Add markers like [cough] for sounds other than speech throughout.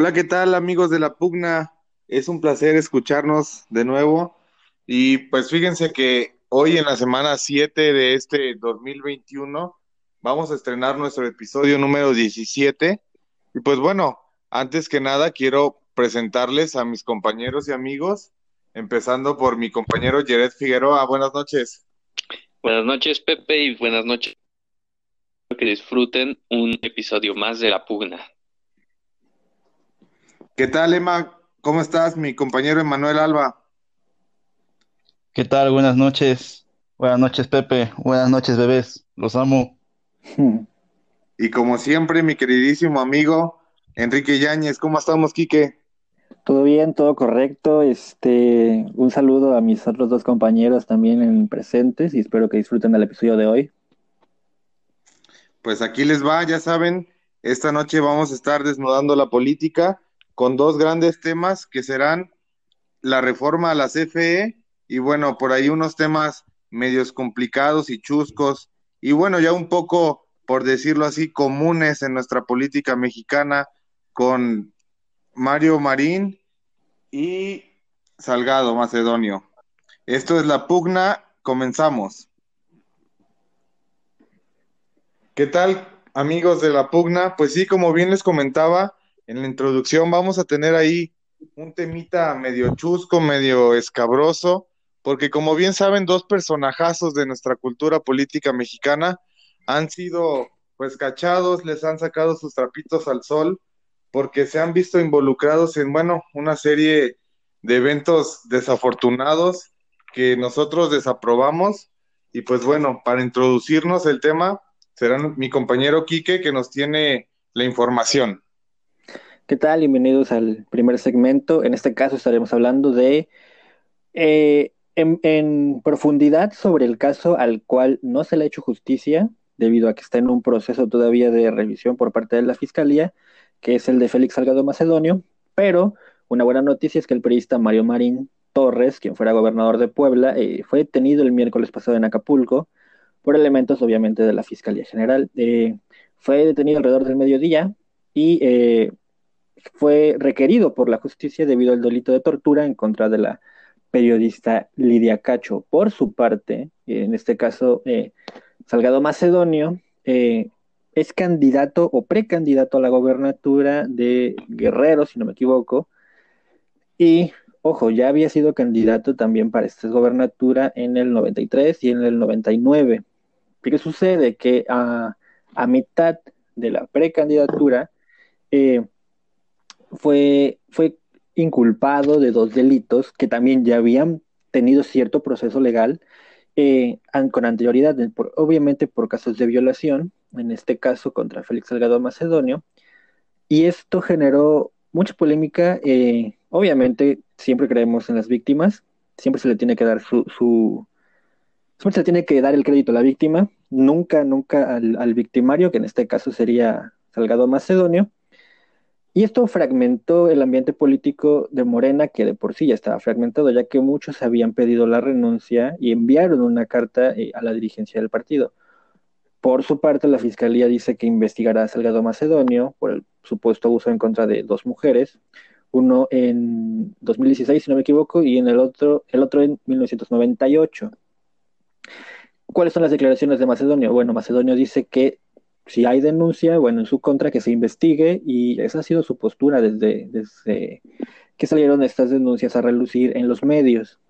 Hola, ¿qué tal amigos de la Pugna? Es un placer escucharnos de nuevo. Y pues fíjense que hoy en la semana 7 de este 2021 vamos a estrenar nuestro episodio número 17. Y pues bueno, antes que nada quiero presentarles a mis compañeros y amigos, empezando por mi compañero Jared Figueroa. Buenas noches. Buenas noches, Pepe, y buenas noches. Que disfruten un episodio más de La Pugna. ¿Qué tal, Emma? ¿Cómo estás, mi compañero Emanuel Alba? ¿Qué tal? Buenas noches. Buenas noches, Pepe. Buenas noches, bebés. Los amo. Y como siempre, mi queridísimo amigo Enrique Yáñez. ¿Cómo estamos, Quique? Todo bien, todo correcto. Este, un saludo a mis otros dos compañeros también en presentes y espero que disfruten del episodio de hoy. Pues aquí les va, ya saben, esta noche vamos a estar desnudando la política con dos grandes temas que serán la reforma a la CFE y bueno, por ahí unos temas medios complicados y chuscos y bueno, ya un poco, por decirlo así, comunes en nuestra política mexicana con Mario Marín y Salgado Macedonio. Esto es la pugna, comenzamos. ¿Qué tal, amigos de la pugna? Pues sí, como bien les comentaba, en la introducción vamos a tener ahí un temita medio chusco, medio escabroso, porque como bien saben, dos personajazos de nuestra cultura política mexicana han sido pues cachados, les han sacado sus trapitos al sol, porque se han visto involucrados en, bueno, una serie de eventos desafortunados que nosotros desaprobamos. Y pues bueno, para introducirnos el tema, será mi compañero Quique que nos tiene la información. ¿Qué tal? Bienvenidos al primer segmento. En este caso estaremos hablando de, eh, en, profundidad sobre el caso al cual no se le ha hecho justicia debido a que está en un proceso todavía de revisión por parte de la Fiscalía, que es el de Félix Salgado Macedonio, pero una buena noticia es que el periodista Mario Marín Torres, quien fuera gobernador de Puebla, eh, fue detenido el miércoles pasado en Acapulco por elementos obviamente de la Fiscalía General. Eh, fue detenido alrededor del mediodía y fue requerido por la justicia debido al delito de tortura en contra de la periodista Lidia Cacho. Por su parte, en este caso, eh, Salgado Macedonio eh, es candidato o precandidato a la gobernatura de Guerrero, si no me equivoco, y ojo, ya había sido candidato también para esta gobernatura en el 93 y en el 99. ¿Qué sucede? Que a, a mitad de la precandidatura, eh, fue, fue inculpado de dos delitos que también ya habían tenido cierto proceso legal eh, con anterioridad, obviamente por casos de violación, en este caso contra Félix Salgado Macedonio, y esto generó mucha polémica. Eh, obviamente, siempre creemos en las víctimas, siempre se le tiene que dar su, su, siempre se tiene que dar el crédito a la víctima, nunca, nunca al victimario, que en este caso sería Salgado Macedonio. Y esto fragmentó el ambiente político de Morena, que de por sí ya estaba fragmentado, ya que muchos habían pedido la renuncia y enviaron una carta eh, a la dirigencia del partido. Por su parte, la fiscalía dice que investigará a Salgado Macedonio por el supuesto abuso en contra de dos mujeres, uno en 2016, si no me equivoco, y en el otro, el otro en 1998. ¿Cuáles son las declaraciones de Macedonio? Bueno, Macedonio dice que si hay denuncia, bueno, en su contra que se investigue y esa ha sido su postura desde, desde que salieron estas denuncias a relucir en los medios.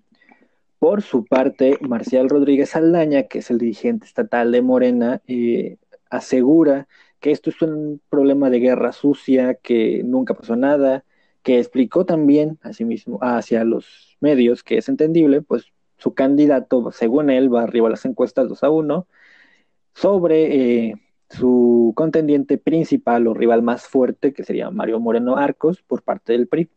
Por su parte, Marcial Rodríguez Aldaña, que es el dirigente estatal de Morena, eh, asegura que esto es un problema de guerra sucia, que nunca pasó nada, que explicó también asimismo hacia los medios, que es entendible, pues su candidato, según él, va arriba a las encuestas 2 a 1, sobre eh, su contendiente principal o rival más fuerte, que sería Mario Moreno Arcos, por parte del PRI.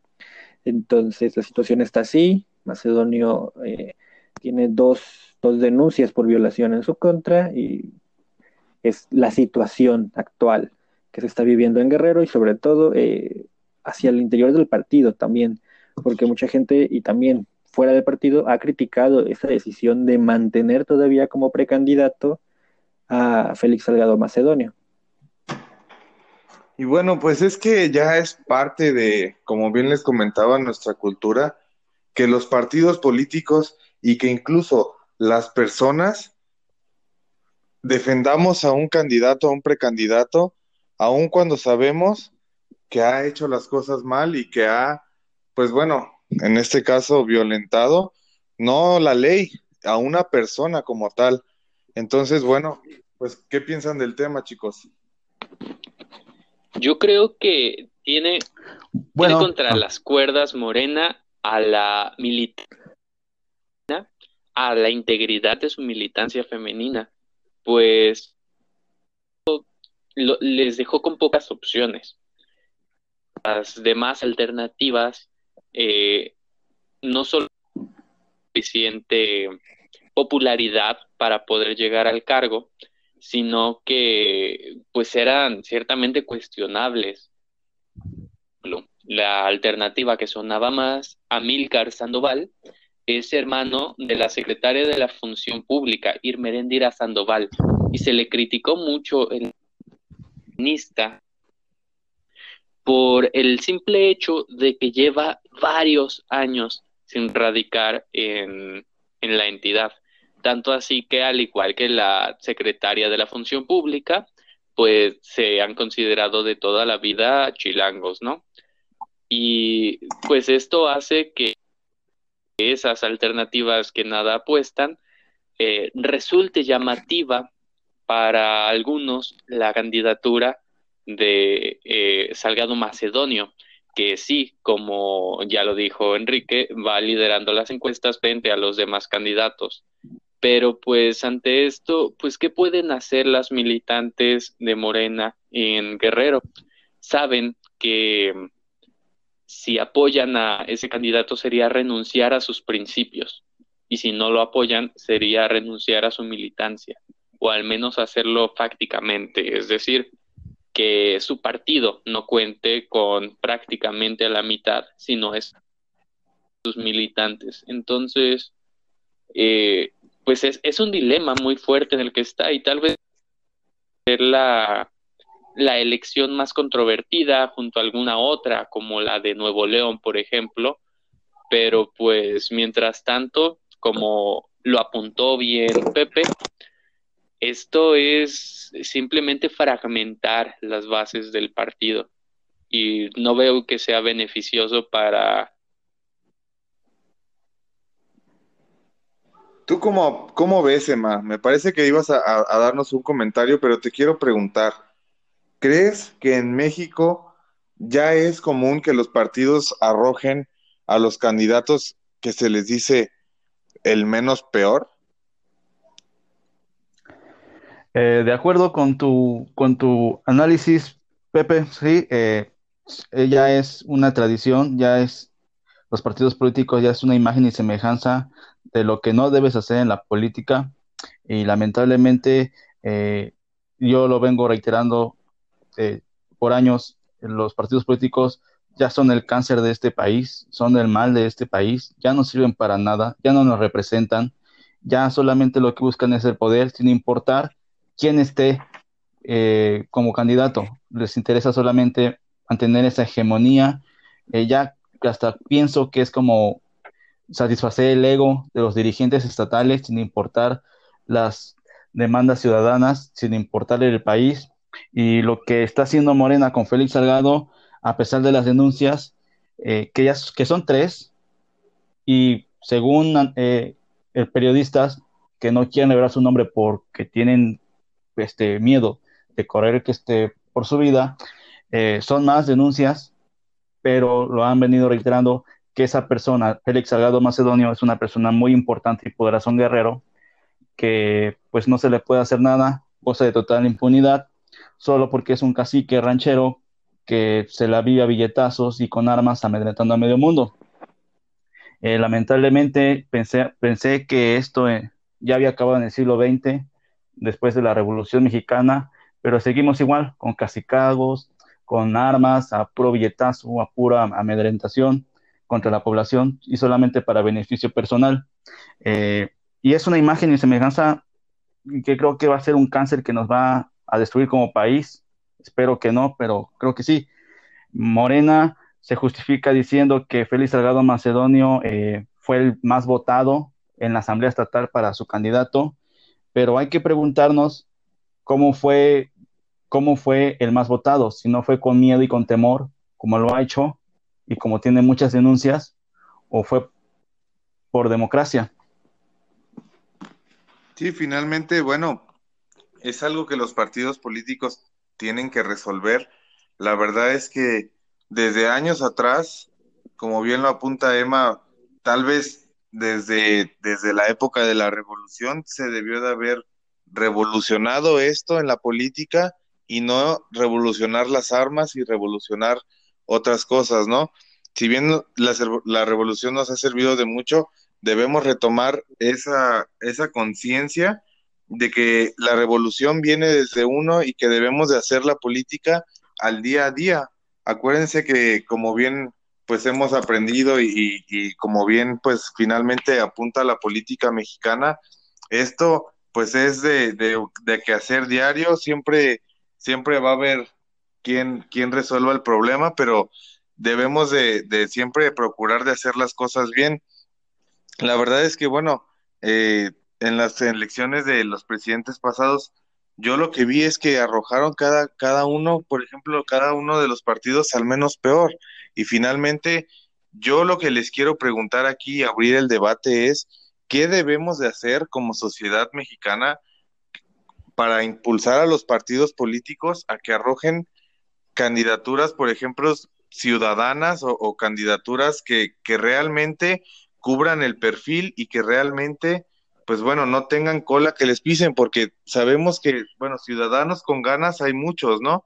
Entonces la situación está así. Macedonio eh, tiene dos, dos, denuncias por violación en su contra y es la situación actual que se está viviendo en Guerrero y sobre todo eh, hacia el interior del partido también, porque mucha gente y también fuera del partido ha criticado esa decisión de mantener todavía como precandidato a Félix Salgado Macedonio. Y bueno, pues es que ya es parte de, como bien les comentaba, nuestra cultura, que los partidos políticos y que incluso las personas defendamos a un candidato, a un precandidato, aun cuando sabemos que ha hecho las cosas mal y que ha, pues bueno, en este caso, violentado, no la ley, a una persona como tal. Entonces, bueno, pues, ¿qué piensan del tema, chicos? Yo creo que tiene, Bueno, contra ah, las cuerdas Morena a la militancia, a la integridad de su militancia femenina, pues lo- les dejó con pocas opciones. Las demás alternativas eh, no solo suficiente popularidad para poder llegar al cargo, sino que pues eran ciertamente cuestionables. La alternativa que sonaba más, Amílcar Sandoval, es hermano de la secretaria de la Función Pública, Irmerendira Sandoval, y se le criticó mucho el feminista por el simple hecho de que lleva varios años sin radicar en, en la entidad. Tanto así que, al igual que la secretaria de la Función Pública, pues se han considerado de toda la vida chilangos, ¿no? Y pues esto hace que esas alternativas que nada apuestan eh, resulte llamativa para algunos la candidatura de eh, Salgado Macedonio, que sí, como ya lo dijo Enrique, va liderando las encuestas frente a los demás candidatos. Pero pues ante esto, pues ¿qué pueden hacer las militantes de Morena en Guerrero? Saben que si apoyan a ese candidato sería renunciar a sus principios y si no lo apoyan sería renunciar a su militancia o al menos hacerlo fácticamente, es decir, que su partido no cuente con prácticamente la mitad, sino es sus militantes. Entonces, eh, pues es, es, un dilema muy fuerte en el que está y tal vez ser la, la elección más controvertida junto a alguna otra, como la de Nuevo León, por ejemplo, pero pues mientras tanto, como lo apuntó bien Pepe, esto es simplemente fragmentar las bases del partido. Y no veo que sea beneficioso para... ¿Tú cómo, cómo ves, Emma? Me parece que ibas a, darnos un comentario, pero te quiero preguntar, ¿crees que en México ya es común que los partidos arrojen a los candidatos que se les dice el menos peor? Eh, de acuerdo con tu, con tu análisis, Pepe, sí, eh, ya es una tradición, ya es, los partidos políticos ya es una imagen y semejanza de lo que no debes hacer en la política y lamentablemente eh, yo lo vengo reiterando eh, por años, los partidos políticos ya son el cáncer de este país, son el mal de este país, ya no sirven para nada, ya no nos representan, ya solamente lo que buscan es el poder sin importar quién esté eh, como candidato. Les interesa solamente mantener esa hegemonía. Ya hasta pienso que es como satisfacer el ego de los dirigentes estatales sin importar las demandas ciudadanas, sin importar el país. Y lo que está haciendo Morena con Félix Salgado, a pesar de las denuncias, eh, que, que son tres, y según eh, periodistas que no quieren revelar su nombre porque tienen este miedo de correr que esté por su vida, eh, son más denuncias, pero lo han venido reiterando que esa persona, Félix Salgado Macedonio, es una persona muy importante y poderoso un guerrero, que pues no se le puede hacer nada, goza de total impunidad, solo porque es un cacique ranchero que se la vive a billetazos y con armas amedrentando a medio mundo. Eh, lamentablemente pensé, pensé que esto eh, ya había acabado en el siglo XX, después de la Revolución Mexicana, pero seguimos igual, con cacicagos, con armas, a puro billetazo, a pura amedrentación contra la población y solamente para beneficio personal. Eh, y es una imagen y semejanza que creo que va a ser un cáncer que nos va a destruir como país espero que no, pero creo que sí. Morena se justifica diciendo que Félix Salgado Macedonio eh, fue el más votado en la Asamblea Estatal para su candidato, pero hay que preguntarnos cómo fue, cómo fue el más votado, si no fue con miedo y con temor, como lo ha hecho y como tiene muchas denuncias, o fue por democracia. Sí, finalmente, bueno, es algo que los partidos políticos tienen que resolver. La verdad es que desde años atrás, como bien lo apunta Emma, tal vez desde, desde la época de la revolución se debió de haber revolucionado esto en la política y no revolucionar las armas y revolucionar otras cosas, ¿no? Si bien la, la revolución nos ha servido de mucho, debemos retomar esa, esa conciencia de que la revolución viene desde uno y que debemos de hacer la política al día a día. Acuérdense que como bien pues hemos aprendido y, y, como bien pues finalmente apunta la política mexicana, esto pues es de, de, de que hacer diario, siempre, siempre va a haber quien, quien resuelva el problema, pero debemos de, de siempre procurar de hacer las cosas bien. La verdad es que, bueno, eh, en las elecciones de los presidentes pasados, yo lo que vi es que arrojaron cada, cada uno, por ejemplo, cada uno de los partidos al menos peor. Y finalmente, yo lo que les quiero preguntar aquí, abrir el debate es, ¿qué debemos de hacer como sociedad mexicana para impulsar a los partidos políticos a que arrojen candidaturas, por ejemplo, ciudadanas o, candidaturas que, que realmente cubran el perfil y que realmente, pues bueno, no tengan cola que les pisen, porque sabemos que, bueno, ciudadanos con ganas hay muchos, ¿no?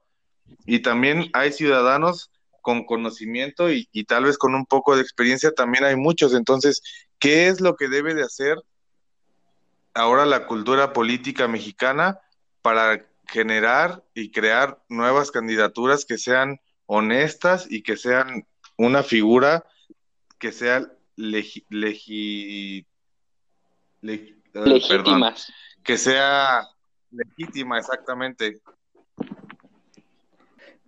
Y también hay ciudadanos con conocimiento y, y, tal vez con un poco de experiencia también hay muchos. Entonces, ¿qué es lo que debe de hacer ahora la cultura política mexicana para generar y crear nuevas candidaturas que sean honestas y que sean una figura que sea legi, legi, legi legítimas. Perdón, que sea legítima, exactamente.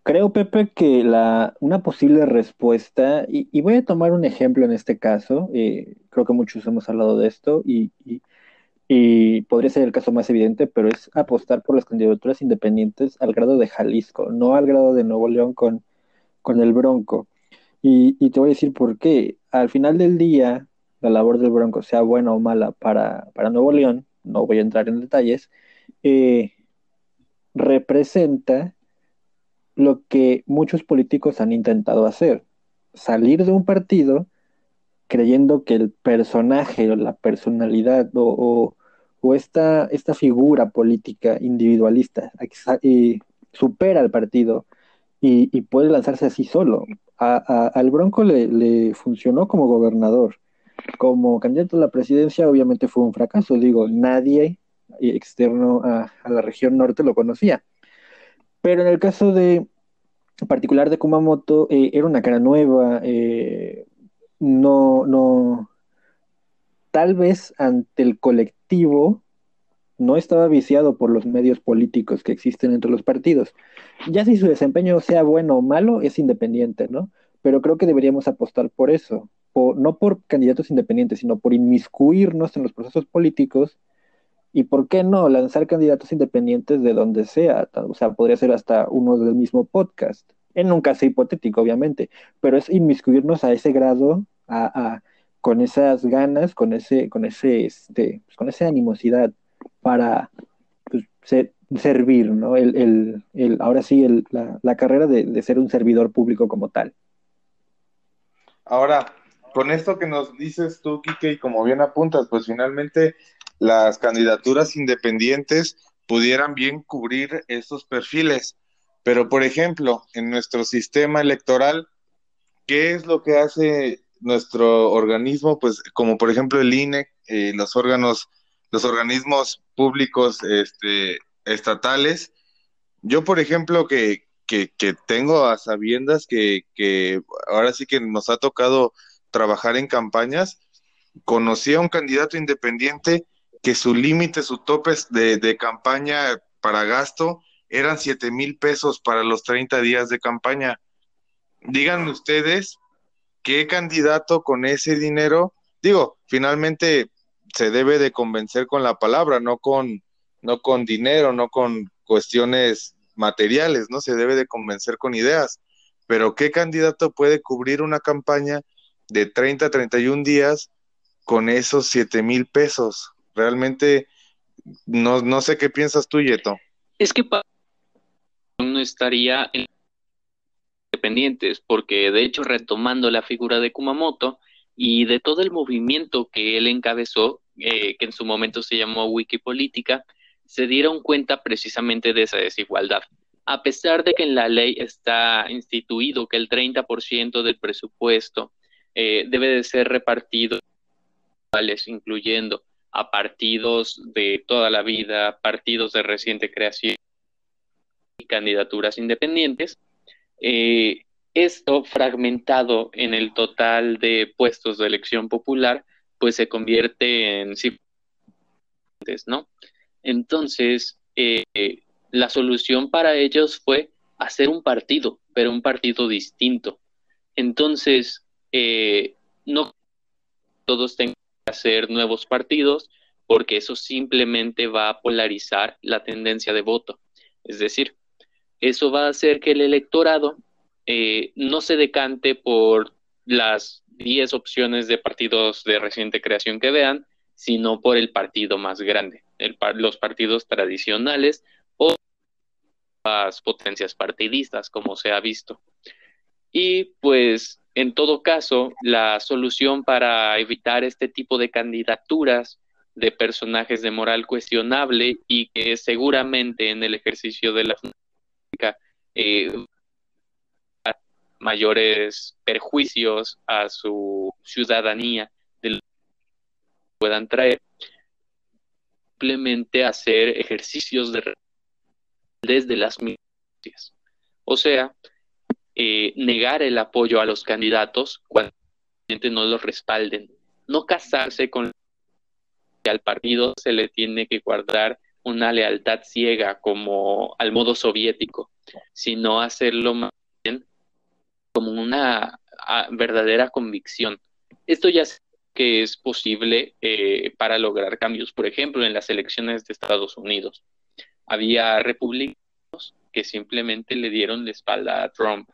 Creo, Pepe, que la, una posible respuesta, y, y, voy a tomar un ejemplo en este caso, eh, creo que muchos hemos hablado de esto, y, y, y, podría ser el caso más evidente, pero es apostar por las candidaturas independientes al grado de Jalisco, no al grado de Nuevo León con, con el Bronco. Y, y, te voy a decir por qué. Al final del día, la labor del Bronco, sea buena o mala para, para Nuevo León, no voy a entrar en detalles, eh, representa lo que muchos políticos han intentado hacer, salir de un partido creyendo que el personaje o la personalidad o, o, o esta, esta, figura política individualista supera al partido y, y, puede lanzarse así solo al Bronco le, le, funcionó como gobernador. Como candidato a la presidencia, obviamente fue un fracaso. Digo, nadie externo a, a la región norte lo conocía. Pero en el caso de particular de Kumamoto, eh, era una cara nueva. Eh, no, no. Tal vez ante el colectivo no estaba viciado por los medios políticos que existen entre los partidos. Ya si su desempeño sea bueno o malo, es independiente, ¿no? Pero creo que deberíamos apostar por eso, no por candidatos independientes, sino por inmiscuirnos en los procesos políticos y, ¿por qué no?, lanzar candidatos independientes de donde sea. O sea, podría ser hasta uno del mismo podcast. En un caso hipotético, obviamente, pero es inmiscuirnos a ese grado, a, a con esas ganas, con ese, con ese, este, pues, con esa animosidad para pues, ser, servir, ¿no? El, el, el, ahora sí, la, carrera de, ser un servidor público como tal. Ahora, con esto que nos dices tú, Kike, y como bien apuntas, pues finalmente las candidaturas independientes pudieran bien cubrir estos perfiles. Pero, por ejemplo, en nuestro sistema electoral, ¿qué es lo que hace nuestro organismo? Pues como por ejemplo el INE, eh, los órganos los organismos públicos este, estatales. Yo, por ejemplo, que, que, que tengo a sabiendas que, que, ahora sí que nos ha tocado trabajar en campañas, conocí a un candidato independiente que su límite, su tope de, de campaña para gasto eran 7 mil pesos para los 30 días de campaña. Díganme ustedes qué candidato con ese dinero, digo, finalmente se debe de convencer con la palabra, no con, no con dinero, no con cuestiones materiales, ¿no? Se debe de convencer con ideas. Pero ¿qué candidato puede cubrir una campaña de 30 a 31 días con esos 7 mil pesos? Realmente no, no sé qué piensas tú, Yeto. Es que no estaría en independientes, porque de hecho retomando la figura de Kumamoto y de todo el movimiento que él encabezó, eh, que en su momento se llamó Wikipolítica, se dieron cuenta precisamente de esa desigualdad. A pesar de que en la ley está instituido que el 30% del presupuesto eh, debe de ser repartido, incluyendo a partidos de toda la vida, partidos de reciente creación y candidaturas independientes, eh, esto fragmentado en el total de puestos de elección popular, pues se convierte en ¿no? Entonces, eh, la solución para ellos fue hacer un partido, pero un partido distinto. Entonces, eh, no todos tengan que hacer nuevos partidos, porque eso simplemente va a polarizar la tendencia de voto. Es decir, eso va a hacer que el electorado eh, no se decante por las 10 opciones de partidos de reciente creación que vean, sino por el partido más grande, los partidos tradicionales o las potencias partidistas, como se ha visto. Y pues, en todo caso, la solución para evitar este tipo de candidaturas de personajes de moral cuestionable y que seguramente en el ejercicio de eh, mayores perjuicios a su ciudadanía de lo que puedan traer simplemente hacer ejercicios de desde las militancias. O sea, eh, negar el apoyo a los candidatos cuando no los respalden. No casarse con al partido se le tiene que guardar una lealtad ciega como al modo soviético, sino hacerlo más bien como una verdadera convicción. Esto ya sé que es posible eh, para lograr cambios. Por ejemplo, en las elecciones de Estados Unidos había republicanos que simplemente le dieron la espalda a Trump.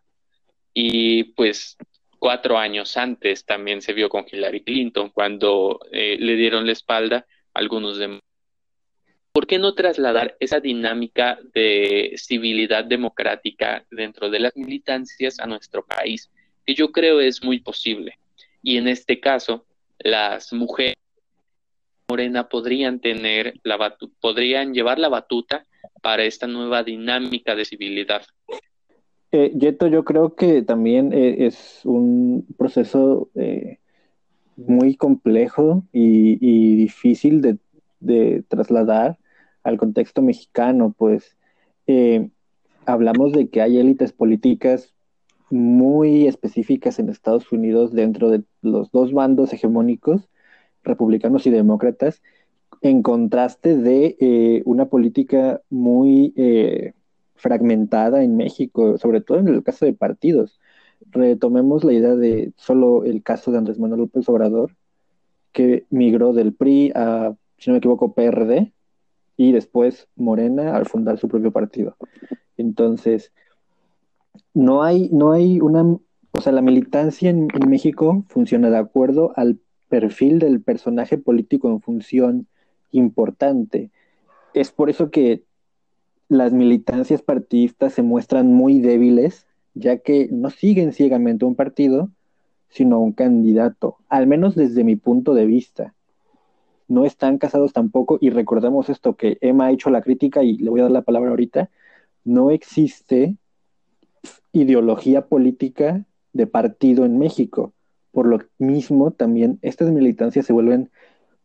Y pues cuatro años antes también se vio con Hillary Clinton, cuando eh, le dieron la espalda algunos demás ¿por qué no trasladar esa dinámica de civilidad democrática dentro de las militancias a nuestro país? Que yo creo es muy posible. Y en este caso, las mujeres morena podrían tener la podrían llevar la batuta para esta nueva dinámica de civilidad. Eh, Yeto, yo creo que también eh, es un proceso eh, muy complejo y, difícil de, trasladar al contexto mexicano, pues eh, hablamos de que hay élites políticas muy específicas en Estados Unidos dentro de los dos bandos hegemónicos, republicanos y demócratas, en contraste de eh, una política muy eh, fragmentada en México, sobre todo en el caso de partidos. Retomemos la idea de solo el caso de Andrés Manuel López Obrador, que migró del PRI a, si no me equivoco, PRD, y después Morena al fundar su propio partido. Entonces, no hay, no hay una, o sea, la militancia en, México funciona de acuerdo al perfil del personaje político en función importante. Es por eso que las militancias partidistas se muestran muy débiles, ya que no siguen ciegamente un partido, sino un candidato, al menos desde mi punto de vista no están casados tampoco, y recordemos esto que Emma ha hecho la crítica y le voy a dar la palabra ahorita, no existe ideología política de partido en México. Por lo mismo, también estas militancias se vuelven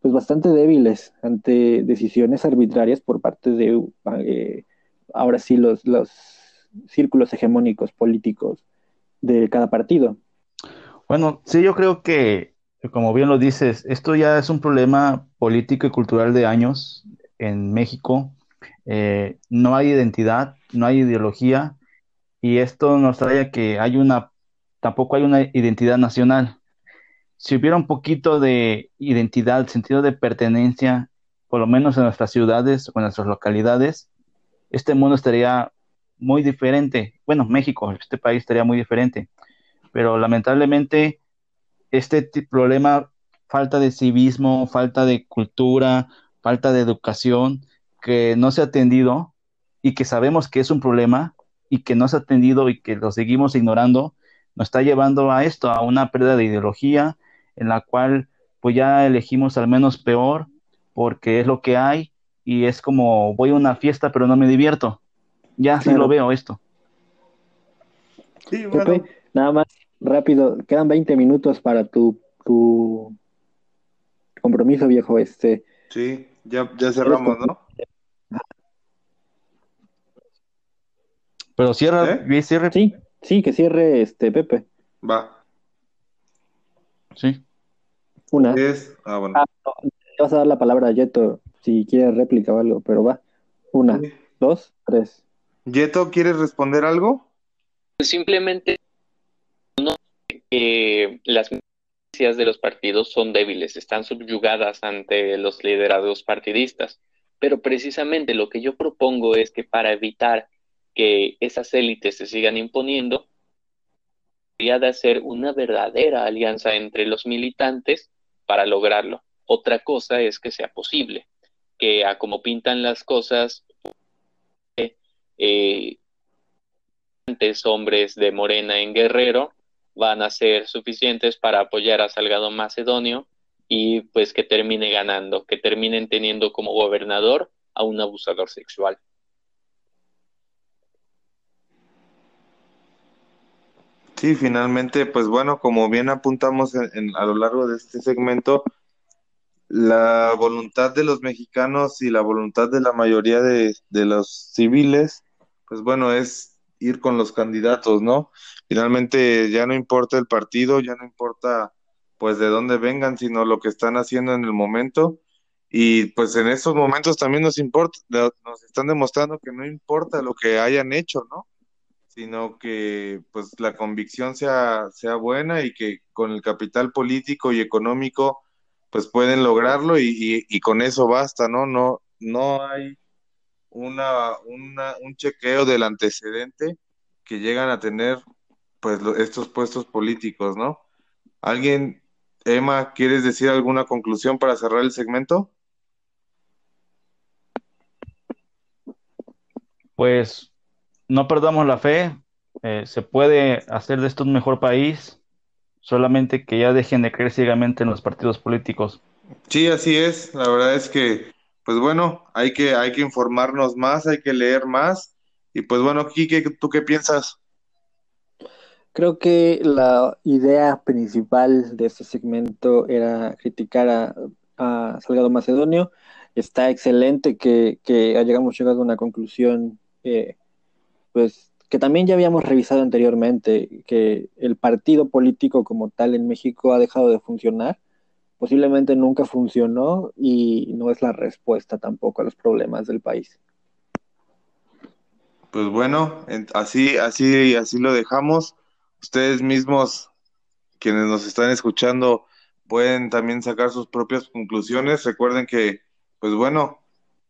pues bastante débiles ante decisiones arbitrarias por parte de eh, ahora sí los, los círculos hegemónicos políticos de cada partido. Bueno, sí, yo creo que como bien lo dices, esto ya es un problema político y cultural de años en México eh, no hay identidad, no hay ideología, y esto nos trae a que hay una, tampoco hay una identidad nacional. Si hubiera un poquito de identidad, sentido de pertenencia, por lo menos en nuestras ciudades o en nuestras localidades, este mundo estaría muy diferente. Bueno, México, este país estaría muy diferente. Pero lamentablemente, este problema, falta de civismo, falta de cultura, falta de educación, que no se ha atendido y que sabemos que es un problema y que no se ha atendido y que lo seguimos ignorando, nos está llevando a esto, a una pérdida de ideología en la cual pues ya elegimos al menos peor porque es lo que hay y es como voy a una fiesta pero no me divierto. Ya sí lo veo esto. Sí, Pepe, nada más rápido, quedan 20 minutos para tu, tu compromiso, viejo. Este. Sí, ya, ya cerramos, ¿no? Pero cierra, ¿Eh? cierre. Sí, sí, que cierre este Pepe. Va. Sí. Una. Ah, bueno. Ah, vas a dar la palabra a Yeto si quieres réplica o algo, pero va. Una, dos, tres. Yeto, ¿quieres responder algo? Simplemente no, que las milicias de los partidos son débiles, están subyugadas ante los liderados partidistas. Pero precisamente lo que yo propongo es que para evitar que esas élites se sigan imponiendo, habría de hacer una verdadera alianza entre los militantes para lograrlo. Otra cosa es que sea posible, que a como pintan las cosas, eh, hombres de Morena en Guerrero van a ser suficientes para apoyar a Salgado Macedonio y pues que termine ganando, que terminen teniendo como gobernador a un abusador sexual. Sí, finalmente, pues bueno, como bien apuntamos a lo largo de este segmento, la voluntad de los mexicanos y la voluntad de la mayoría de los civiles, pues bueno, es ir con los candidatos, ¿no? Finalmente ya no importa el partido, ya no importa pues de dónde vengan, sino lo que están haciendo en el momento. Y pues en estos momentos también nos importa, nos están demostrando que no importa lo que hayan hecho, ¿no? sino que pues la convicción sea, sea buena y que con el capital político y económico pues pueden lograrlo y, y, con eso basta, ¿no? No, no hay una, una, un chequeo del antecedente que llegan a tener pues estos puestos políticos, ¿no? ¿Alguien, Emma, quieres decir alguna conclusión para cerrar el segmento? Pues no perdamos la fe, eh, se puede hacer de esto un mejor país, solamente que ya dejen de creer ciegamente en los partidos políticos. Sí, así es, la verdad es que, pues bueno, hay que, hay que informarnos más, hay que leer más, y pues bueno, Kike, ¿tú qué piensas? Creo que la idea principal de este segmento era criticar a, Salgado Macedonio. Está excelente que, que hayamos llegado a una conclusión eh, pues que también ya habíamos revisado anteriormente, que el partido político como tal en México ha dejado de funcionar, posiblemente nunca funcionó y no es la respuesta tampoco a los problemas del país. Pues bueno, así, así, así lo dejamos. Ustedes mismos, quienes nos están escuchando, pueden también sacar sus propias conclusiones. Recuerden que, pues bueno,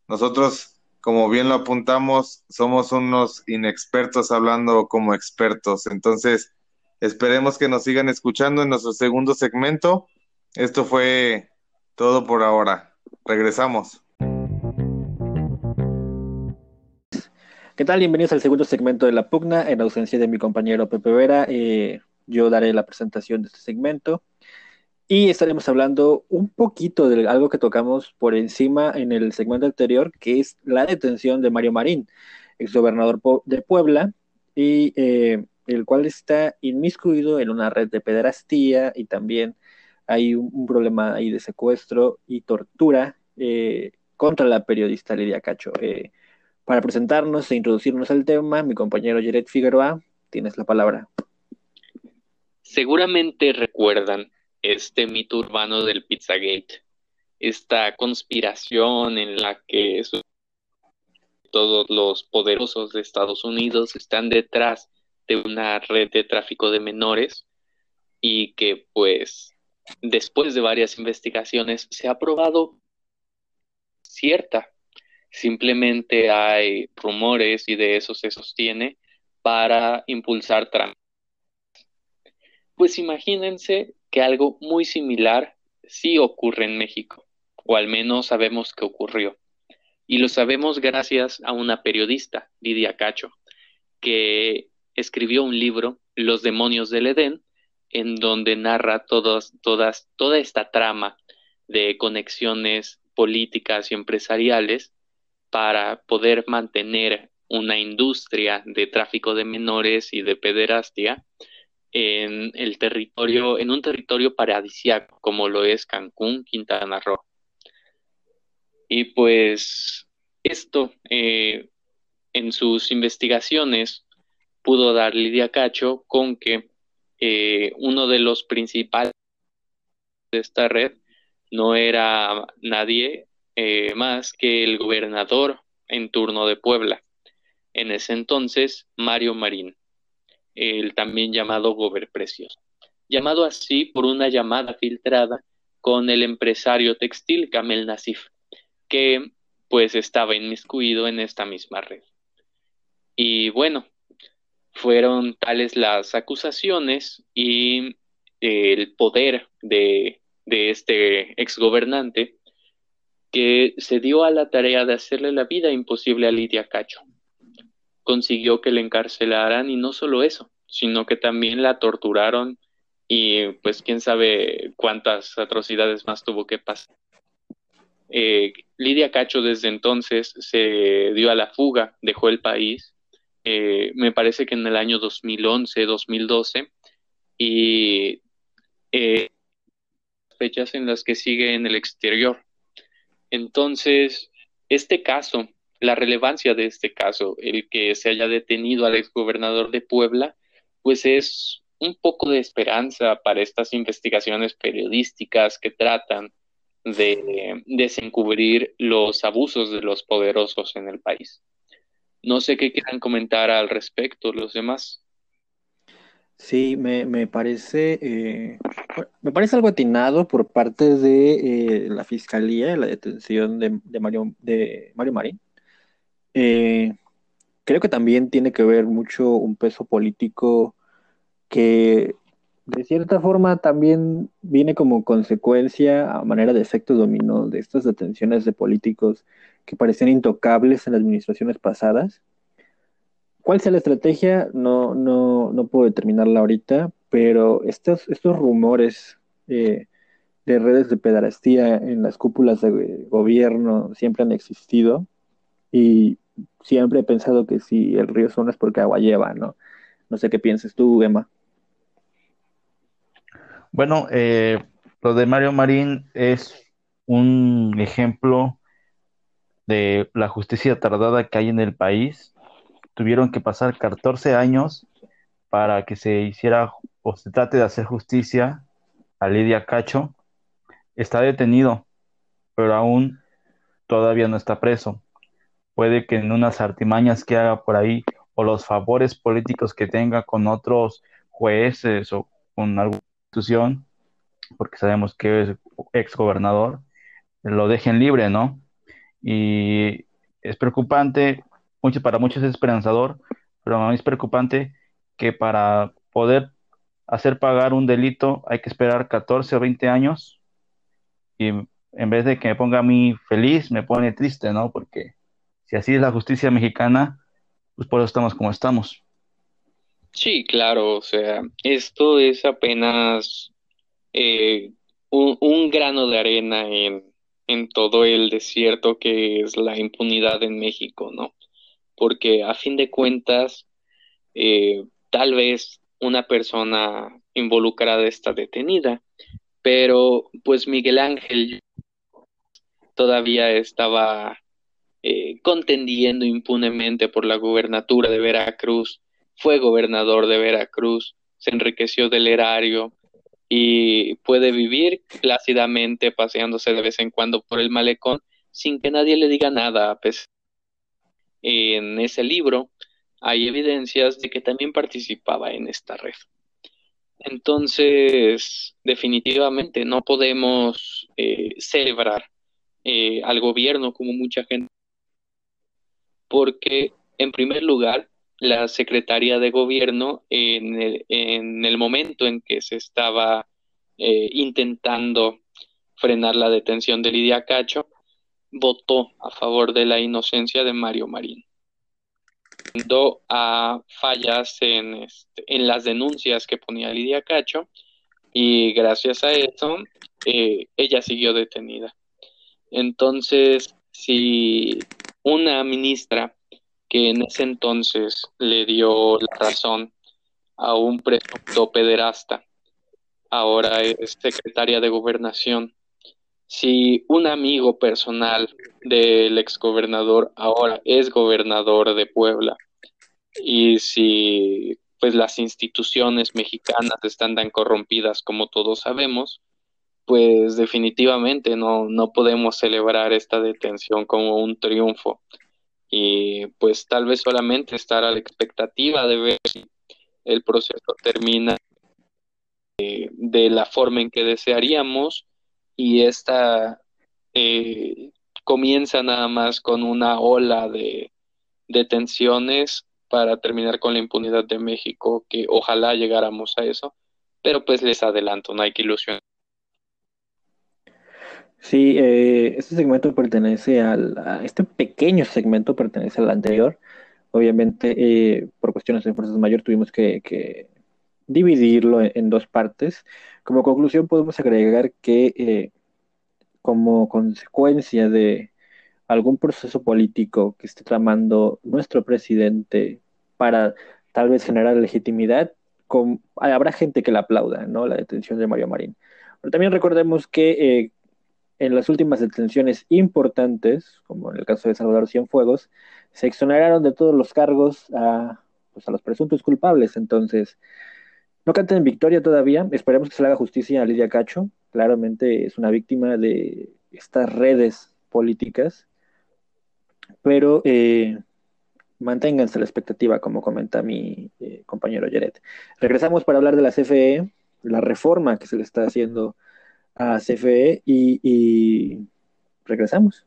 nosotros como bien lo apuntamos, somos unos inexpertos hablando como expertos. Entonces, esperemos que nos sigan escuchando en nuestro segundo segmento. Esto fue todo por ahora. Regresamos. ¿Qué tal? Bienvenidos al segundo segmento de La Pugna. En ausencia de mi compañero Pepe Vera, eh, yo daré la presentación de este segmento. Y estaremos hablando un poquito de algo que tocamos por encima en el segmento anterior, que es la detención de Mario Marín, exgobernador de Puebla, y eh, el cual está inmiscuido en una red de pederastía y también hay un, problema ahí de secuestro y tortura eh, contra la periodista Lidia Cacho. Eh, para presentarnos e introducirnos al tema, mi compañero Jared Figueroa, tienes la palabra. Seguramente recuerdan este mito urbano del Pizzagate, esta conspiración en la que todos los poderosos de Estados Unidos están detrás de una red de tráfico de menores y que pues después de varias investigaciones se ha probado cierta. Simplemente hay rumores y de eso se sostiene para impulsar Trump. Pues imagínense que algo muy similar sí ocurre en México, o al menos sabemos que ocurrió. Y lo sabemos gracias a una periodista, Lidia Cacho, que escribió un libro, Los demonios del Edén, en donde narra todas, toda esta trama de conexiones políticas y empresariales para poder mantener una industria de tráfico de menores y de pederastia en el territorio, en un territorio paradisiaco como lo es Cancún, Quintana Roo. Y pues esto eh, en sus investigaciones pudo dar Lidia Cacho con que eh, uno de los principales de esta red no era nadie eh, más que el gobernador en turno de Puebla, en ese entonces Mario Marín, el también llamado Gober Precioso, llamado así por una llamada filtrada con el empresario textil Camel Nasif, que pues estaba inmiscuido en esta misma red. Y bueno, fueron tales las acusaciones y el poder de, de este exgobernante que se dio a la tarea de hacerle la vida imposible a Lidia Cacho. Consiguió que le encarcelaran y no solo eso, sino que también la torturaron y pues quién sabe cuántas atrocidades más tuvo que pasar. Eh, Lidia Cacho desde entonces se dio a la fuga, dejó el país, eh, me parece que en el año 2011, 2012, y eh, fechas en las que sigue en el exterior. Entonces, este caso, la relevancia de este caso, el que se haya detenido al exgobernador de Puebla, pues es un poco de esperanza para estas investigaciones periodísticas que tratan de desencubrir los abusos de los poderosos en el país. No sé qué quieran comentar al respecto los demás. Sí, me, me parece, eh, me parece algo atinado por parte de eh, la Fiscalía, la detención de, Mario, de Mario Marín. Eh, creo que también tiene que ver mucho un peso político que de cierta forma también viene como consecuencia a manera de efecto dominó de estas detenciones de políticos que parecían intocables en las administraciones pasadas ¿Cuál sea la estrategia? No, no, no puedo determinarla ahorita, pero estos, estos rumores eh, de redes de pedarastía en las cúpulas de gobierno siempre han existido y siempre he pensado que si el río suena es porque agua lleva, ¿no? No sé qué piensas tú, Emma. Bueno, eh, lo de Mario Marín es un ejemplo de la justicia tardada que hay en el país tuvieron que pasar 14 años para que se hiciera o se trate de hacer justicia a Lidia Cacho. Está detenido, pero aún todavía no está preso. Puede que en unas artimañas que haga por ahí o los favores políticos que tenga con otros jueces o con alguna institución, porque sabemos que es ex gobernador, lo dejen libre, ¿no? Y es preocupante mucho, para muchos es esperanzador, pero a mí es preocupante que para poder hacer pagar un delito hay que esperar 14 o 20 años y en vez de que me ponga a mí feliz, me pone triste, ¿no? Porque si así es la justicia mexicana, pues por eso estamos como estamos. Sí, claro, o sea, esto es apenas eh, un, grano de arena en, en todo el desierto que es la impunidad en México, ¿no? porque a fin de cuentas, eh, tal vez una persona involucrada está detenida, pero pues Miguel Ángel todavía estaba eh, contendiendo impunemente por la gubernatura de Veracruz, fue gobernador de Veracruz, se enriqueció del erario y puede vivir plácidamente paseándose de vez en cuando por el malecón sin que nadie le diga nada, pesar en ese libro hay evidencias de que también participaba en esta red. Entonces, definitivamente no podemos eh, celebrar eh, al gobierno como mucha gente, porque en primer lugar, la Secretaría de Gobierno en el, en el momento en que se estaba eh, intentando frenar la detención de Lidia Cacho, votó a favor de la inocencia de Mario Marín. A fallas en, este, en las denuncias que ponía Lidia Cacho y gracias a eso eh, ella siguió detenida. Entonces, si una ministra que en ese entonces le dio la razón a un presunto pederasta, ahora es secretaria de gobernación. Si un amigo personal del exgobernador ahora es gobernador de Puebla y si pues las instituciones mexicanas están tan corrompidas como todos sabemos, pues definitivamente no, no podemos celebrar esta detención como un triunfo y pues tal vez solamente estar a la expectativa de ver si el proceso termina eh, de la forma en que desearíamos y esta eh, comienza nada más con una ola de detenciones para terminar con la impunidad de México, que ojalá llegáramos a eso, pero pues les adelanto, no hay que ilusionar. Sí, eh, este segmento pertenece al, este pequeño segmento pertenece al anterior. Obviamente, eh, por cuestiones de fuerzas mayor tuvimos que, dividirlo en, dos partes. Como conclusión, podemos agregar que eh, como consecuencia de algún proceso político que esté tramando nuestro presidente para tal vez generar legitimidad, habrá gente que la aplauda, ¿no? La detención de Mario Marín. Pero también recordemos que en las últimas detenciones importantes, como en el caso de Salvador Cienfuegos, se exoneraron de todos los cargos a, pues, a los presuntos culpables. Entonces, no canten en victoria todavía. Esperemos que se le haga justicia a Lidia Cacho. Claramente es una víctima de estas redes políticas. Pero eh, manténganse la expectativa, como comenta mi eh, compañero Yeret. Regresamos para hablar de la CFE, la reforma que se le está haciendo a CFE y, regresamos.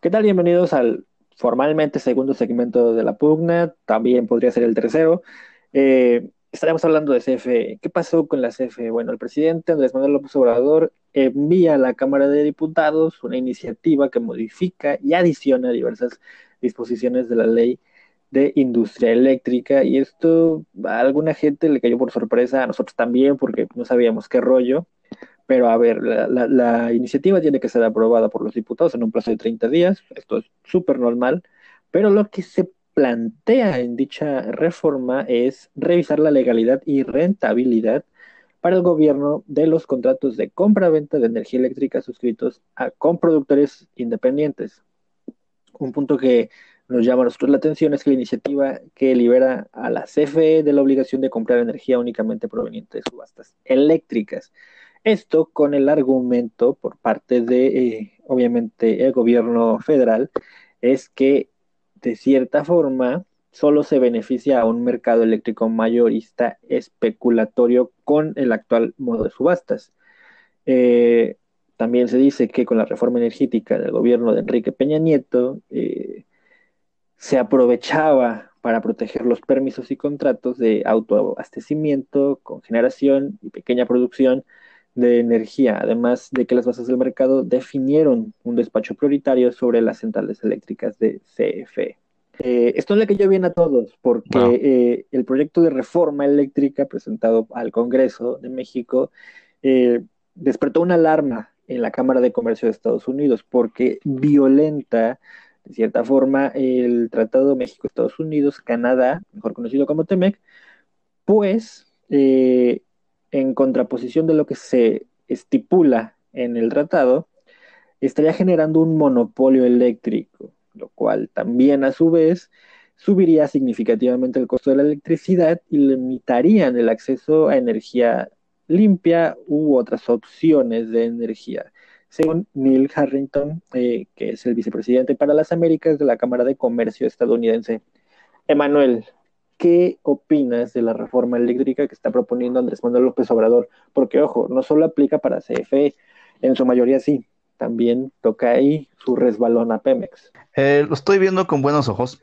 ¿Qué tal? Bienvenidos al formalmente segundo segmento de la pugna, también podría ser el tercero. Eh, estaremos hablando de CFE. ¿Qué pasó con la CFE? Bueno, el presidente Andrés Manuel López Obrador envía a la Cámara de Diputados una iniciativa que modifica y adiciona diversas disposiciones de la ley de industria eléctrica y esto a alguna gente le cayó por sorpresa, a nosotros también porque no sabíamos qué rollo, pero a ver, la, iniciativa tiene que ser aprobada por los diputados en un plazo de 30 días, esto es súper normal, pero lo que se plantea en dicha reforma es revisar la legalidad y rentabilidad para el gobierno de los contratos de compra-venta de energía eléctrica suscritos con productores independientes. Un punto que nos llama a nosotros la atención es que la iniciativa que libera a la CFE de la obligación de comprar energía únicamente proveniente de subastas eléctricas. Esto con el argumento por parte de, eh, obviamente, el gobierno federal, es que de cierta forma solo se beneficia a un mercado eléctrico mayorista especulatorio con el actual modo de subastas. Eh, también se dice que con la reforma energética del gobierno de Enrique Peña Nieto, eh, se aprovechaba para proteger los permisos y contratos de autoabastecimiento con generación y pequeña producción de energía, además de que las bases del mercado definieron un despacho prioritario sobre las centrales eléctricas de CFE. Eh, esto le cayó bien a todos, porque eh, el proyecto de reforma eléctrica presentado al Congreso de México eh, despertó una alarma en la Cámara de Comercio de Estados Unidos, porque violenta de cierta forma, el Tratado México-Estados Unidos, Canadá, mejor conocido como TEMEC, pues, eh, en contraposición de lo que se estipula en el tratado, estaría generando un monopolio eléctrico, lo cual también a su vez subiría significativamente el costo de la electricidad y limitarían el acceso a energía limpia u otras opciones de energía. Según Neil Harrington, eh, que es el vicepresidente para las Américas de la Cámara de Comercio estadounidense. Emanuel, ¿qué opinas de la reforma eléctrica que está proponiendo Andrés Manuel López Obrador? Porque, ojo, no solo aplica para CFE, en su mayoría sí, también toca ahí su resbalón a Pemex. Eh, lo estoy viendo con buenos ojos.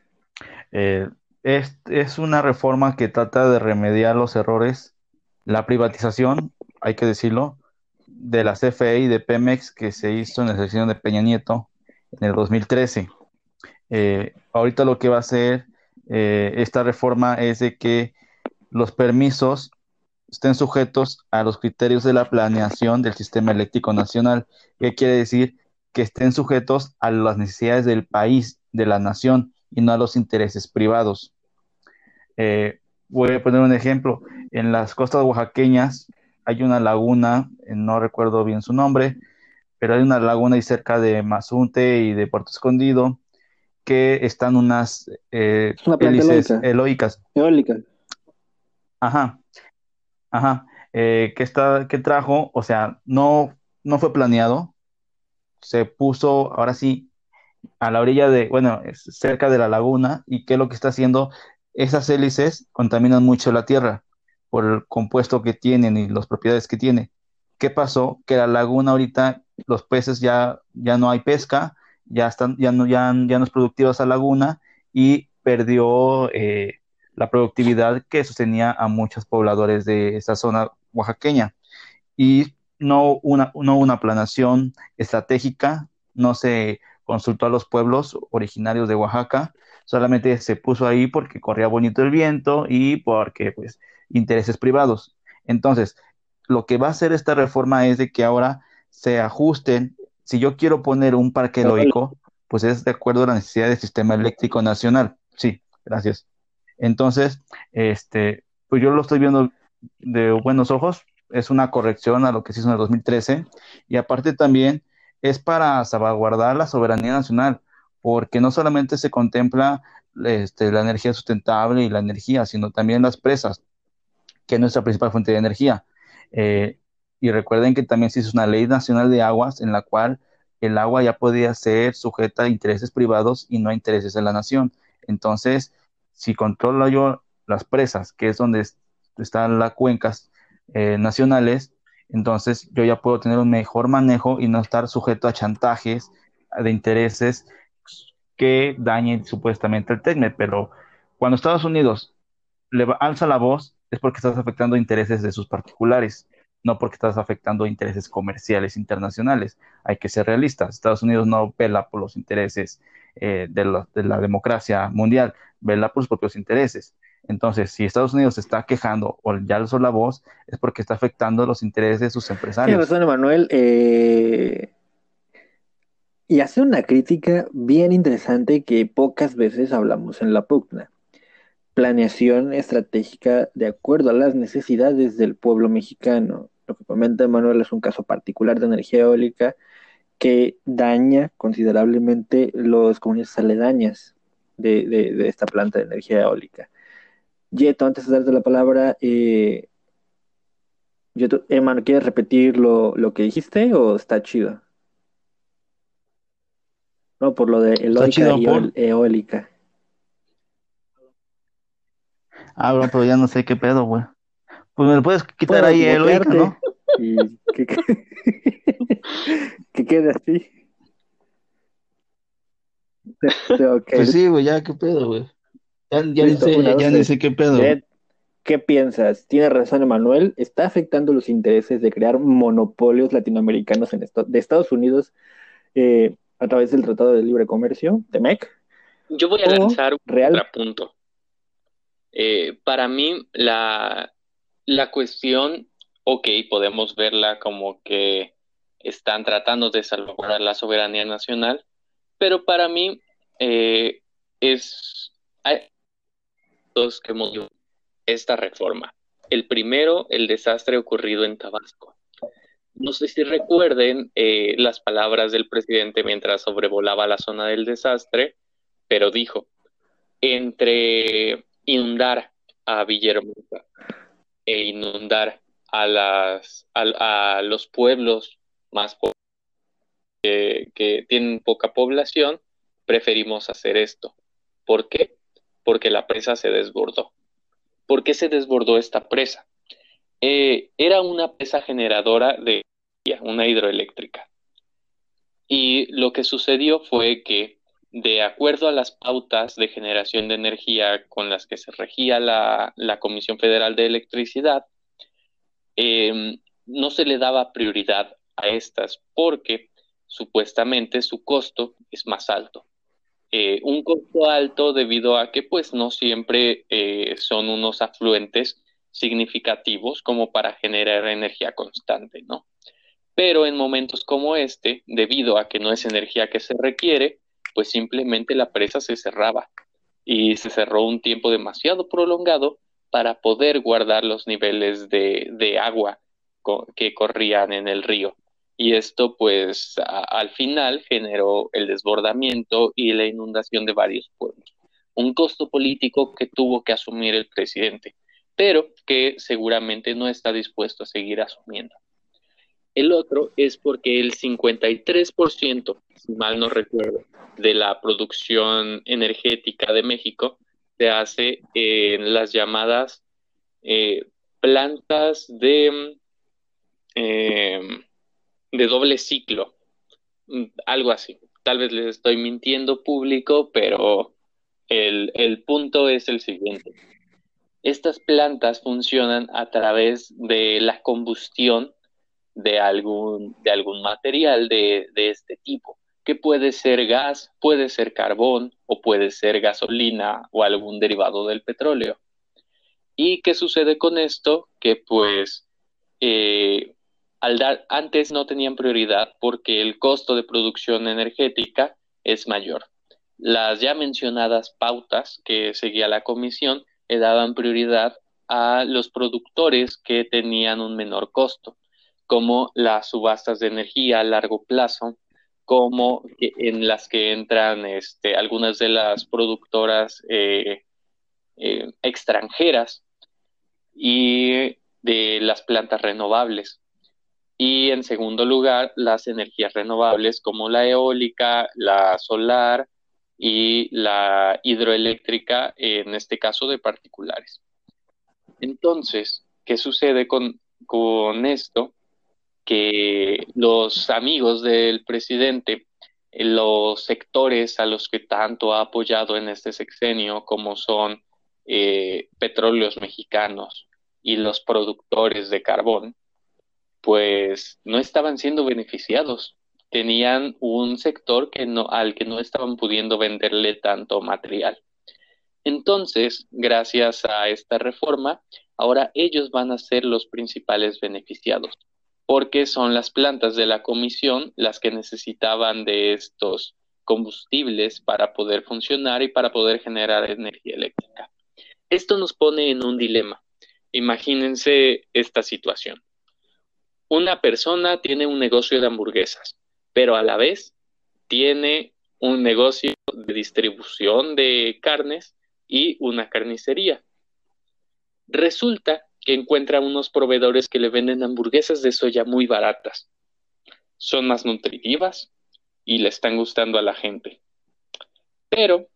Eh, es, es, una reforma que trata de remediar los errores, la privatización, hay que decirlo, de la CFE y de Pemex que se hizo en la sección de Peña Nieto en el 2013. Eh, ahorita lo que va a hacer eh, esta reforma es de que los permisos estén sujetos a los criterios de la planeación del sistema eléctrico nacional. ¿Qué quiere decir? Que estén sujetos a las necesidades del país, de la nación, y no a los intereses privados. Eh, voy a poner un ejemplo. En las costas oaxaqueñas hay una laguna, eh, no recuerdo bien su nombre, pero hay una laguna ahí cerca de Mazunte y de Puerto Escondido que están unas eh, hélices eólicas. Eólica. Ajá, ajá. Eh, que, está, que trajo, o sea, no, no fue planeado, se puso, ahora sí, a la orilla de, bueno, cerca de la laguna, y qué es lo que está haciendo, esas hélices contaminan mucho la tierra por el compuesto que tienen y las propiedades que tiene. ¿Qué pasó? Que la laguna ahorita, los peces ya, ya no hay pesca, ya, están, ya, no, ya, ya no es productiva esa laguna y perdió eh, la productividad que sostenía a muchos pobladores de esa zona oaxaqueña. Y no una, no una planación estratégica, no se consultó a los pueblos originarios de Oaxaca, solamente se puso ahí porque corría bonito el viento y porque pues intereses privados. Entonces, lo que va a hacer esta reforma es de que ahora se ajusten, si yo quiero poner un parque eólico, pues es de acuerdo a la necesidad del sistema eléctrico nacional. Sí, gracias. Entonces, este, pues yo lo estoy viendo de buenos ojos, es una corrección a lo que se hizo en el 2013 y aparte también es para salvaguardar la soberanía nacional, porque no solamente se contempla este, la energía sustentable y la energía, sino también las presas que es nuestra principal fuente de energía. Eh, y recuerden que también se hizo una ley nacional de aguas en la cual el agua ya podía ser sujeta a intereses privados y no a intereses de la nación. Entonces, si controlo yo las presas, que es donde están las cuencas eh, nacionales, entonces yo ya puedo tener un mejor manejo y no estar sujeto a chantajes de intereses que dañen supuestamente el TECME. Pero cuando Estados Unidos le alza la voz, es porque estás afectando intereses de sus particulares, no porque estás afectando intereses comerciales internacionales. Hay que ser realistas. Estados Unidos no vela por los intereses eh, de, la, democracia mundial, vela por sus propios intereses. Entonces, si Estados Unidos se está quejando o ya alzó la voz, es porque está afectando los intereses de sus empresarios. Tiene razón, Emanuel. Eh, y hace una crítica bien interesante que pocas veces hablamos en la pugna planeación estratégica de acuerdo a las necesidades del pueblo mexicano. Lo que comenta Manuel es un caso particular de energía eólica que daña considerablemente los comunidades aledañas de, esta planta de energía eólica. Yeto, antes de darte la palabra, eh, Yeto, ¿quieres repetir lo, que dijiste o está chido? No, por lo de eólica y eólica. Ah, bro, pero ya no sé qué pedo, güey. Pues me lo puedes quitar ahí el ¿no? Y que, [laughs] que, quede así. Pues sí, güey, ya qué pedo, güey. Ya, ya, ni sé, ya, ni sé qué pedo. ¿Qué piensas? Tiene razón Emanuel, está afectando los intereses de crear monopolios latinoamericanos en de Estados Unidos eh, a través del Tratado de Libre Comercio, TEMEC. Yo voy a lanzar un real... punto. Eh, para mí, la, la cuestión, ok, podemos verla como que están tratando de salvaguardar la soberanía nacional, pero para mí eh, es hay dos que motivan esta reforma. El primero, el desastre ocurrido en Tabasco. No sé si recuerden eh, las palabras del presidente mientras sobrevolaba la zona del desastre, pero dijo, entre inundar a Villahermosa e inundar a, los pueblos más pobres que tienen poca población, preferimos hacer esto. ¿Por qué? Porque la presa se desbordó. ¿Por qué se desbordó esta presa? Eh, era una presa generadora de una hidroeléctrica. Y lo que sucedió fue que, de acuerdo a las pautas de generación de energía con las que se regía la, Comisión Federal de Electricidad, em, no se le daba prioridad a estas porque supuestamente su costo es más alto. Eh, un costo alto debido a que pues no siempre eh, son unos afluentes significativos como para generar energía constante, ¿no? Pero en momentos como este, debido a que no es energía que se requiere, pues simplemente la presa se cerraba y se cerró un tiempo demasiado prolongado para poder guardar los niveles de, agua que corrían en el río. Y esto pues al final generó el desbordamiento y la inundación de varios pueblos. Un costo político que tuvo que asumir el presidente, pero que seguramente no está dispuesto a seguir asumiendo. El otro es porque el 53%, si mal no recuerdo, de la producción energética de México se hace en las llamadas eh, plantas de, em, de doble ciclo, mm, algo así. Tal vez les estoy mintiendo público, pero el punto es el siguiente. Estas plantas funcionan a través de la combustión de algún, de algún material de, este tipo, que puede ser gas, puede ser carbón o puede ser gasolina o algún derivado del petróleo. ¿Y qué sucede con esto? Que pues eh, al dar, antes no tenían prioridad porque el costo de producción energética es mayor. Las ya mencionadas pautas que seguía la comisión daban prioridad a los productores que tenían un menor costo como las subastas de energía a largo plazo, como en las que entran este, algunas de las productoras eh, eh, extranjeras y de las plantas renovables. Y en segundo lugar, las energías renovables como la eólica, la solar y la hidroeléctrica, en este caso de particulares. Entonces, ¿qué sucede con, con esto? Que los amigos del presidente, los sectores a los que tanto ha apoyado en este sexenio, como son eh, petróleos mexicanos y los productores de carbón, pues no estaban siendo beneficiados. Tenían un sector al que no estaban pudiendo venderle tanto material. Entonces, gracias a esta reforma, ahora ellos van a ser los principales beneficiados porque son las plantas de la comisión las que necesitaban de estos combustibles para poder funcionar y para poder generar energía eléctrica. Esto nos pone en un dilema. Imagínense esta situación. Una persona tiene un negocio de hamburguesas, pero a la vez tiene un negocio de distribución de carnes y una carnicería. Resulta que encuentra unos proveedores que le venden hamburguesas de soya muy baratas. Son más nutritivas y le están gustando a la gente. Pero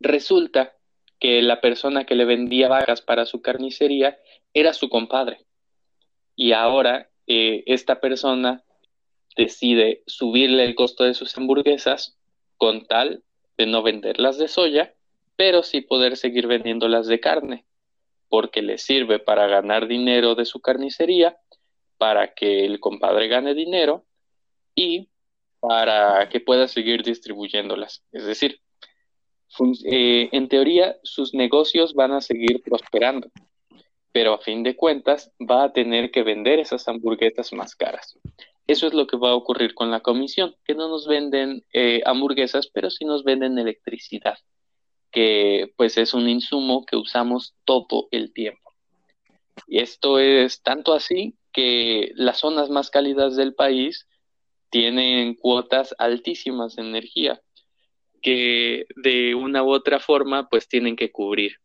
resulta que la persona que le vendía vacas para su carnicería era su compadre. Y ahora eh, esta persona decide subirle el costo de sus hamburguesas con tal de no venderlas de soya, pero sí poder seguir vendiéndolas de carne porque le sirve para ganar dinero de su carnicería, para que el compadre gane dinero y para que pueda seguir distribuyéndolas. Es decir, eh, en teoría sus negocios van a seguir prosperando, pero a fin de cuentas va a tener que vender esas hamburguesas más caras. Eso es lo que va a ocurrir con la comisión, que no nos venden eh, hamburguesas, pero sí nos venden electricidad que pues es un insumo que usamos todo el tiempo. Y esto es tanto así que las zonas más cálidas del país tienen cuotas altísimas de energía que de una u otra forma pues tienen que cubrir.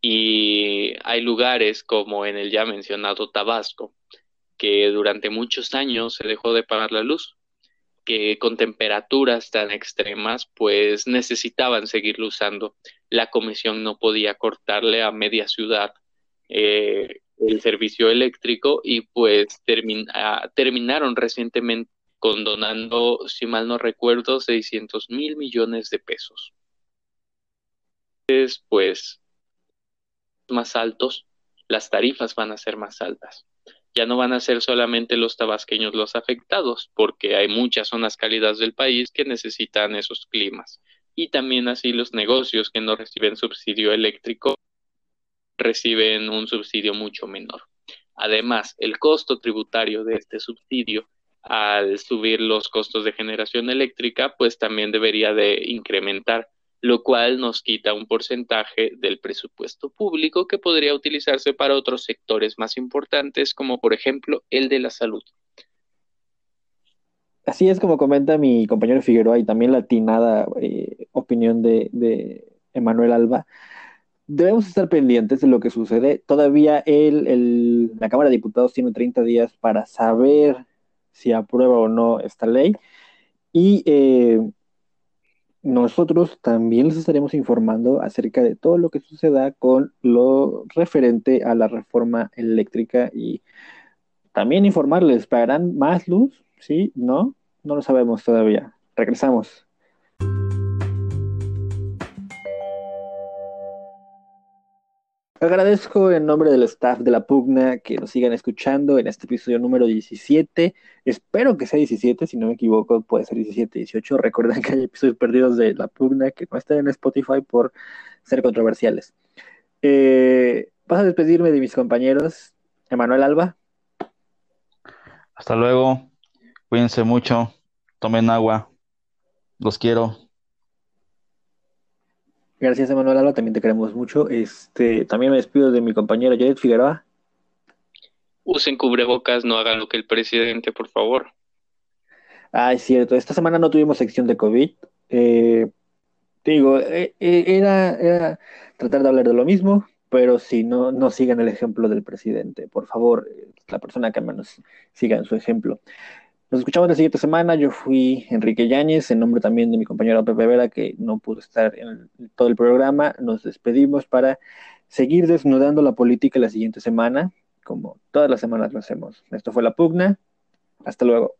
Y hay lugares como en el ya mencionado Tabasco, que durante muchos años se dejó de pagar la luz que con temperaturas tan extremas, pues necesitaban seguirlo usando. La comisión no podía cortarle a media ciudad eh, el servicio eléctrico y pues ah, terminaron recientemente condonando, si mal no recuerdo, 600 mil millones de pesos. Pues más altos, las tarifas van a ser más altas ya no van a ser solamente los tabasqueños los afectados, porque hay muchas zonas cálidas del país que necesitan esos climas. Y también así los negocios que no reciben subsidio eléctrico reciben un subsidio mucho menor. Además, el costo tributario de este subsidio al subir los costos de generación eléctrica, pues también debería de incrementar lo cual nos quita un porcentaje del presupuesto público que podría utilizarse para otros sectores más importantes, como por ejemplo el de la salud. Así es como comenta mi compañero Figueroa y también la atinada eh, opinión de, de Emanuel Alba. Debemos estar pendientes de lo que sucede. Todavía el, la Cámara de Diputados tiene 30 días para saber si aprueba o no esta ley. Y eh, nosotros también les estaremos informando acerca de todo lo que suceda con lo referente a la reforma eléctrica y también informarles, ¿pagarán más luz? ¿Sí? ¿No? No lo sabemos todavía. Regresamos. Agradezco en nombre del staff de La Pugna que nos sigan escuchando en este episodio número 17. Espero que sea 17, si no me equivoco, puede ser 17, 18. Recuerden que hay episodios perdidos de La Pugna que no están en Spotify por ser controversiales. Eh, paso a despedirme de mis compañeros. Emanuel Alba. Hasta luego. Cuídense mucho. Tomen agua. Los quiero. Gracias, Emanuel Alba, también te queremos mucho. Este, también me despido de mi compañera Jared Figueroa. Usen cubrebocas, no hagan lo que el presidente, por favor. Ah, es cierto. Esta semana no tuvimos sección de COVID. Eh, digo, eh, eh, era, era, tratar de hablar de lo mismo, pero si no, no sigan el ejemplo del presidente. Por favor, la persona que menos siga su ejemplo. Nos escuchamos la siguiente semana. Yo fui Enrique Yáñez, en nombre también de mi compañero Pepe Vera, que no pudo estar en todo el programa. Nos despedimos para seguir desnudando la política la siguiente semana, como todas las semanas lo hacemos. Esto fue La Pugna. Hasta luego.